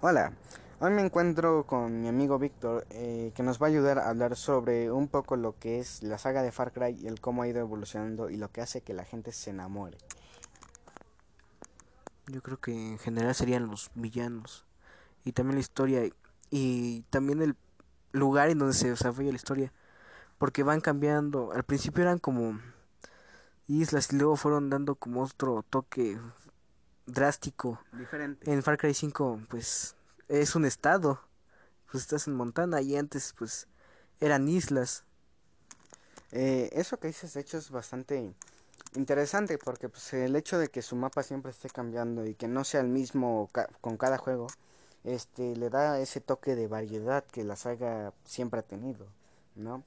Hola, hoy me encuentro con mi amigo Víctor eh, que nos va a ayudar a hablar sobre un poco lo que es la saga de Far Cry y el cómo ha ido evolucionando y lo que hace que la gente se enamore. Yo creo que en general serían los villanos y también la historia y también el lugar en donde se desarrolla la historia porque van cambiando. Al principio eran como islas y luego fueron dando como otro toque drástico. Diferente. En Far Cry 5 pues es un estado. Pues estás en Montana y antes pues eran islas. Eh, eso que dices de hecho es bastante interesante porque pues el hecho de que su mapa siempre esté cambiando y que no sea el mismo ca con cada juego este le da ese toque de variedad que la saga siempre ha tenido, ¿no?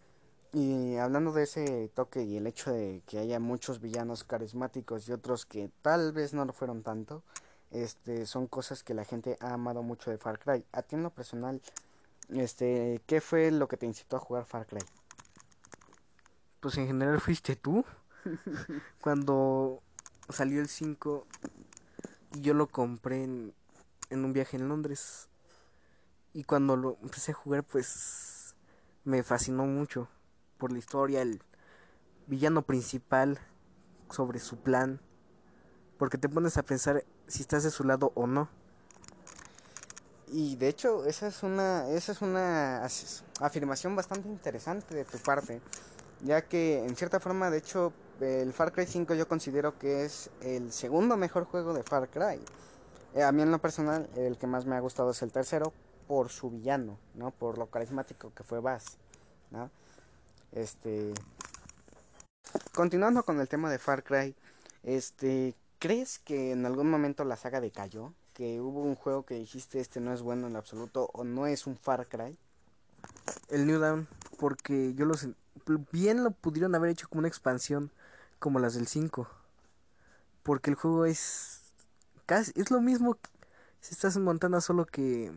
Y hablando de ese toque y el hecho de que haya muchos villanos carismáticos y otros que tal vez no lo fueron tanto, este son cosas que la gente ha amado mucho de Far Cry. A ti en lo personal, este, ¿qué fue lo que te incitó a jugar Far Cry? Pues en general fuiste tú. Cuando salió el 5 yo lo compré en, en un viaje en Londres. Y cuando lo empecé a jugar, pues me fascinó mucho por la historia, el villano principal sobre su plan. Porque te pones a pensar si estás de su lado o no. Y de hecho, esa es una, esa es una afirmación bastante interesante de tu parte. Ya que en cierta forma, de hecho, el Far Cry 5 yo considero que es el segundo mejor juego de Far Cry. Eh, a mí en lo personal, el que más me ha gustado es el tercero por su villano, ¿no? Por lo carismático que fue Bass. Este Continuando con el tema de Far Cry, este, ¿crees que en algún momento la saga decayó? Que hubo un juego que dijiste este no es bueno en absoluto o no es un Far Cry? El New Dawn, porque yo los bien lo pudieron haber hecho como una expansión como las del 5. Porque el juego es casi es lo mismo si estás en Montana solo que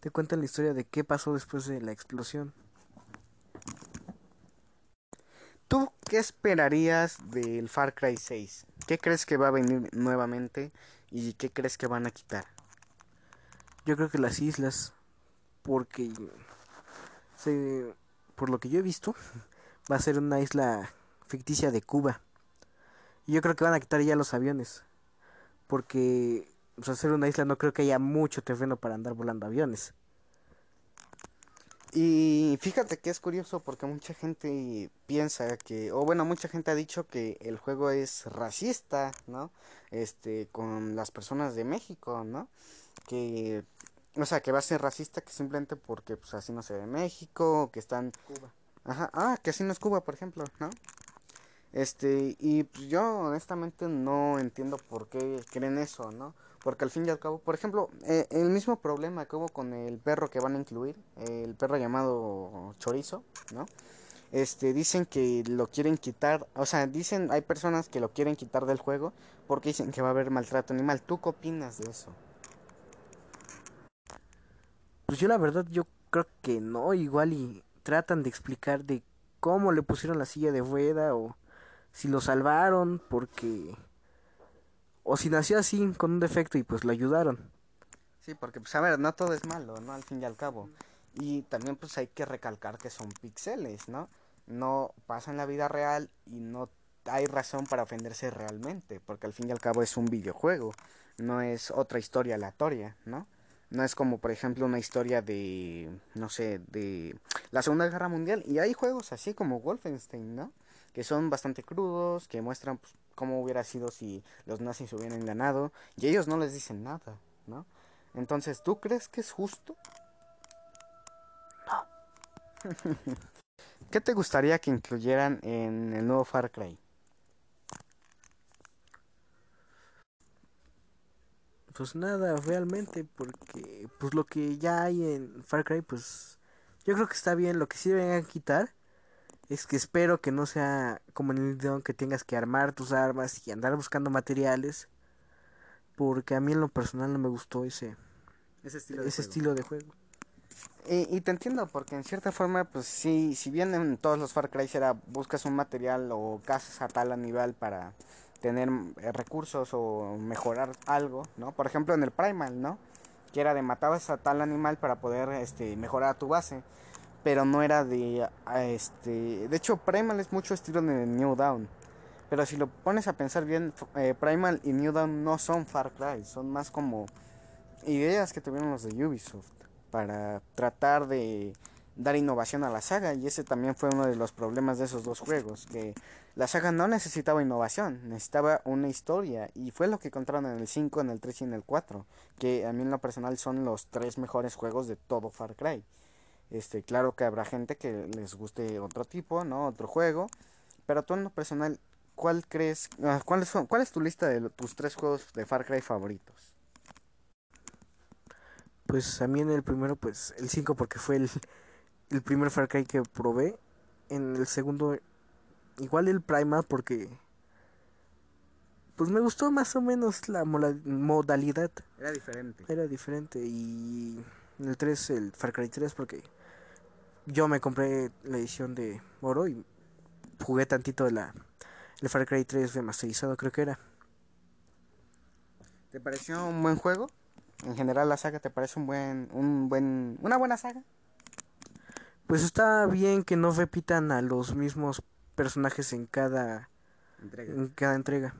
te cuentan la historia de qué pasó después de la explosión. ¿Tú qué esperarías del Far Cry 6? ¿Qué crees que va a venir nuevamente y qué crees que van a quitar? Yo creo que las islas porque se, por lo que yo he visto va a ser una isla ficticia de Cuba. Y yo creo que van a quitar ya los aviones. Porque pues, hacer una isla no creo que haya mucho terreno para andar volando aviones. Y fíjate que es curioso porque mucha gente piensa que, o bueno, mucha gente ha dicho que el juego es racista, ¿no? Este, con las personas de México, ¿no? Que, o sea, que va a ser racista que simplemente porque, pues, así no se ve México, que están... Cuba. Ajá, ah, que así no es Cuba, por ejemplo, ¿no? Este, y pues yo honestamente no entiendo por qué creen eso, ¿no? Porque al fin y al cabo, por ejemplo, eh, el mismo problema que hubo con el perro que van a incluir, el perro llamado Chorizo, ¿no? Este, dicen que lo quieren quitar, o sea, dicen, hay personas que lo quieren quitar del juego porque dicen que va a haber maltrato animal. ¿Tú qué opinas de eso? Pues yo la verdad, yo creo que no, igual y tratan de explicar de cómo le pusieron la silla de rueda o si lo salvaron porque o si nació así con un defecto y pues lo ayudaron. Sí, porque pues a ver, no todo es malo, ¿no? Al fin y al cabo. Y también pues hay que recalcar que son píxeles, ¿no? No pasa en la vida real y no hay razón para ofenderse realmente, porque al fin y al cabo es un videojuego, no es otra historia aleatoria, ¿no? No es como por ejemplo una historia de, no sé, de la Segunda Guerra Mundial. Y hay juegos así como Wolfenstein, ¿no? que son bastante crudos, que muestran pues, cómo hubiera sido si los nazis hubieran ganado, y ellos no les dicen nada, ¿no? Entonces, ¿tú crees que es justo? No. ¿Qué te gustaría que incluyeran en el nuevo Far Cry? Pues nada, realmente, porque pues lo que ya hay en Far Cry, pues yo creo que está bien. Lo que sí deben quitar es que espero que no sea como en el video que tengas que armar tus armas y andar buscando materiales. Porque a mí en lo personal no me gustó ese, ese estilo de ese juego. Estilo de juego. Y, y, te entiendo, porque en cierta forma, pues sí, si bien en todos los Far Cry era buscas un material o cazas a tal nivel para tener eh, recursos o mejorar algo, ¿no? Por ejemplo, en el Primal, ¿no? que era de matabas a tal animal para poder este, mejorar tu base, pero no era de este, de hecho Primal es mucho estilo de New Dawn. Pero si lo pones a pensar bien, eh, Primal y New Dawn no son Far Cry, son más como ideas que tuvieron los de Ubisoft para tratar de dar innovación a la saga y ese también fue uno de los problemas de esos dos juegos, que la saga no necesitaba innovación, necesitaba una historia y fue lo que encontraron en el 5, en el 3 y en el 4, que a mí en lo personal son los tres mejores juegos de todo Far Cry. Este, claro que habrá gente que les guste otro tipo, ¿no? Otro juego, pero tú en lo personal, ¿cuál crees, ah, cuál es, cuál es tu lista de tus tres juegos de Far Cry favoritos? Pues a mí en el primero, pues el 5 porque fue el, el primer Far Cry que probé. En el segundo, igual el Primal porque pues me gustó más o menos la modalidad. Era diferente. Era diferente. Y en el 3, el Far Cry 3, porque yo me compré la edición de oro y jugué tantito de la el Far Cry 3 remasterizado, creo que era. ¿Te pareció un buen juego? En general la saga te parece un buen un buen una buena saga? Pues está bien que no repitan a los mismos personajes en cada entrega. En cada entrega.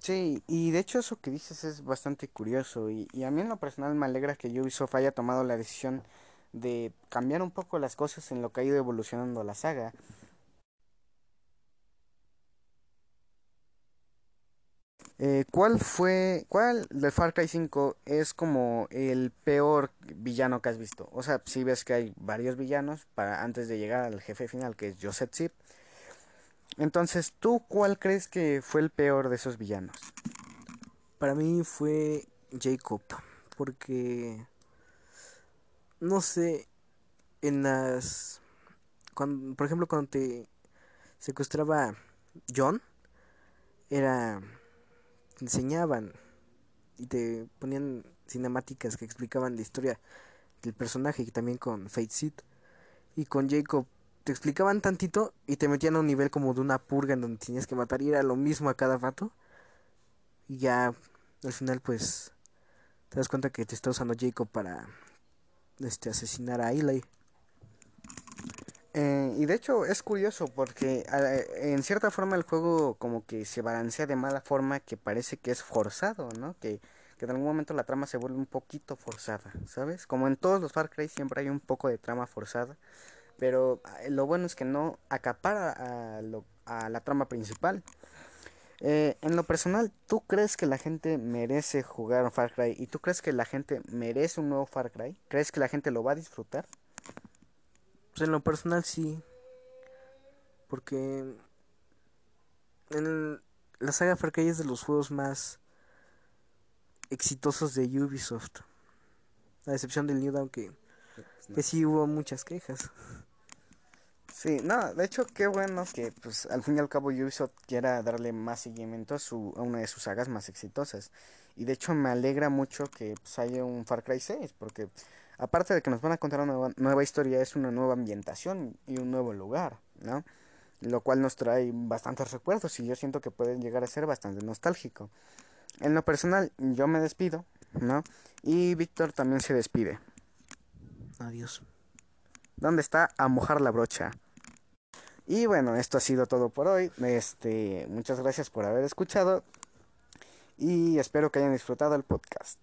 Sí, y de hecho eso que dices es bastante curioso y, y a mí en lo personal me alegra que Ubisoft haya tomado la decisión de cambiar un poco las cosas en lo que ha ido evolucionando la saga Eh, ¿Cuál fue, cuál de Far Cry 5 es como el peor villano que has visto? O sea, si ves que hay varios villanos para antes de llegar al jefe final que es Joseph Zip. Entonces, ¿tú cuál crees que fue el peor de esos villanos? Para mí fue Jacob, porque no sé, en las cuando, por ejemplo, cuando te secuestraba John era enseñaban y te ponían cinemáticas que explicaban la historia del personaje y también con Fate Seed y con Jacob. Te explicaban tantito y te metían a un nivel como de una purga en donde tenías que matar y era lo mismo a cada rato. Y ya al final pues te das cuenta que te está usando Jacob para este asesinar a Eli eh, y de hecho es curioso porque en cierta forma el juego como que se balancea de mala forma que parece que es forzado, ¿no? Que, que en algún momento la trama se vuelve un poquito forzada, ¿sabes? Como en todos los Far Cry siempre hay un poco de trama forzada, pero ah, lo bueno es que no acapara a la trama principal. Eh, en lo personal, ¿tú crees que la gente merece jugar Far Cry? ¿Y tú crees que la gente merece un nuevo Far Cry? ¿Crees que la gente lo va a disfrutar? Pues en lo personal sí. Porque la saga Far Cry es de los juegos más exitosos de Ubisoft. A excepción del New Dawn que, que sí hubo muchas quejas. Sí, no, de hecho qué bueno que pues al fin y al cabo Ubisoft quiera darle más seguimiento a su a una de sus sagas más exitosas. Y de hecho me alegra mucho que pues, haya un Far Cry 6 porque aparte de que nos van a contar una nueva, historia, es una nueva ambientación y un nuevo lugar, ¿no? Lo cual nos trae bastantes recuerdos y yo siento que pueden llegar a ser bastante nostálgico. En lo personal, yo me despido, ¿no? Y Víctor también se despide. Adiós. ¿Dónde está? A mojar la brocha. Y bueno, esto ha sido todo por hoy. Este, muchas gracias por haber escuchado y espero que hayan disfrutado el podcast.